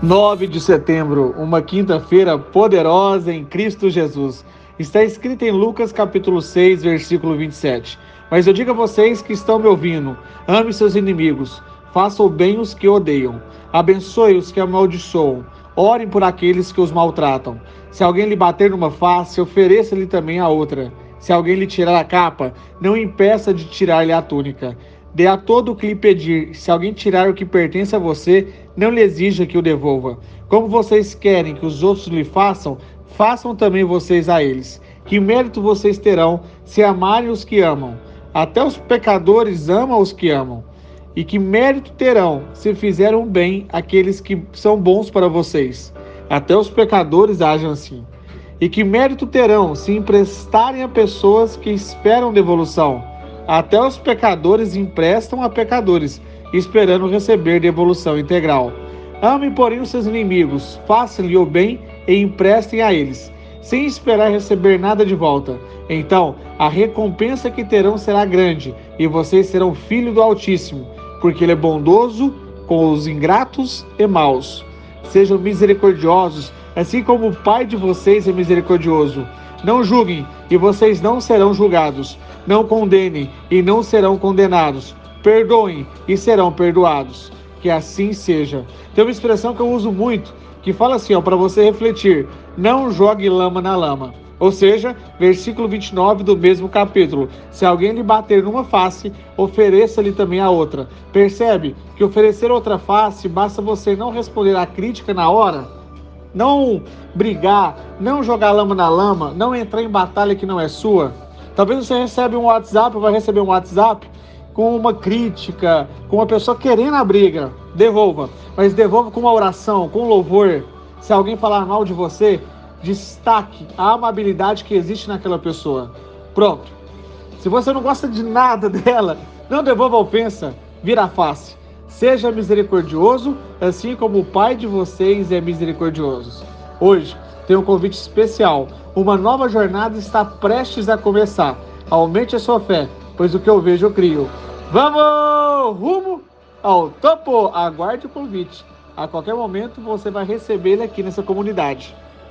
9 de setembro, uma quinta-feira poderosa em Cristo Jesus. Está escrito em Lucas capítulo 6, versículo 27. Mas eu digo a vocês que estão me ouvindo: ame seus inimigos, faça o bem os que odeiam, abençoe os que amaldiçoam, orem por aqueles que os maltratam. Se alguém lhe bater numa face, ofereça-lhe também a outra. Se alguém lhe tirar a capa, não impeça de tirar-lhe a túnica. Dê a todo o que lhe pedir. Se alguém tirar o que pertence a você, não lhe exija que o devolva. Como vocês querem que os outros lhe façam, façam também vocês a eles. Que mérito vocês terão se amarem os que amam? Até os pecadores amam os que amam. E que mérito terão se fizeram bem aqueles que são bons para vocês? Até os pecadores agem assim. E que mérito terão se emprestarem a pessoas que esperam devolução? Até os pecadores emprestam a pecadores, esperando receber devolução integral. Ame, porém, os seus inimigos, faça-lhe o bem e emprestem a eles, sem esperar receber nada de volta. Então, a recompensa que terão será grande, e vocês serão filhos do Altíssimo, porque ele é bondoso com os ingratos e maus. Sejam misericordiosos, assim como o Pai de vocês é misericordioso. Não julguem, e vocês não serão julgados. Não condenem, e não serão condenados. Perdoem, e serão perdoados. Que assim seja. Tem uma expressão que eu uso muito, que fala assim, ó, para você refletir: não jogue lama na lama. Ou seja, versículo 29 do mesmo capítulo: Se alguém lhe bater numa face, ofereça-lhe também a outra. Percebe que oferecer outra face basta você não responder à crítica na hora? não brigar, não jogar lama na lama, não entrar em batalha que não é sua. Talvez você recebe um WhatsApp, vai receber um WhatsApp com uma crítica, com uma pessoa querendo a briga. Devolva, mas devolva com uma oração, com louvor. Se alguém falar mal de você, destaque a amabilidade que existe naquela pessoa. Pronto. Se você não gosta de nada dela, não devolva a ofensa, vira a face. Seja misericordioso, assim como o Pai de vocês é misericordioso. Hoje tem um convite especial. Uma nova jornada está prestes a começar. Aumente a sua fé, pois o que eu vejo eu crio. Vamos rumo ao topo! Aguarde o convite. A qualquer momento você vai receber ele aqui nessa comunidade.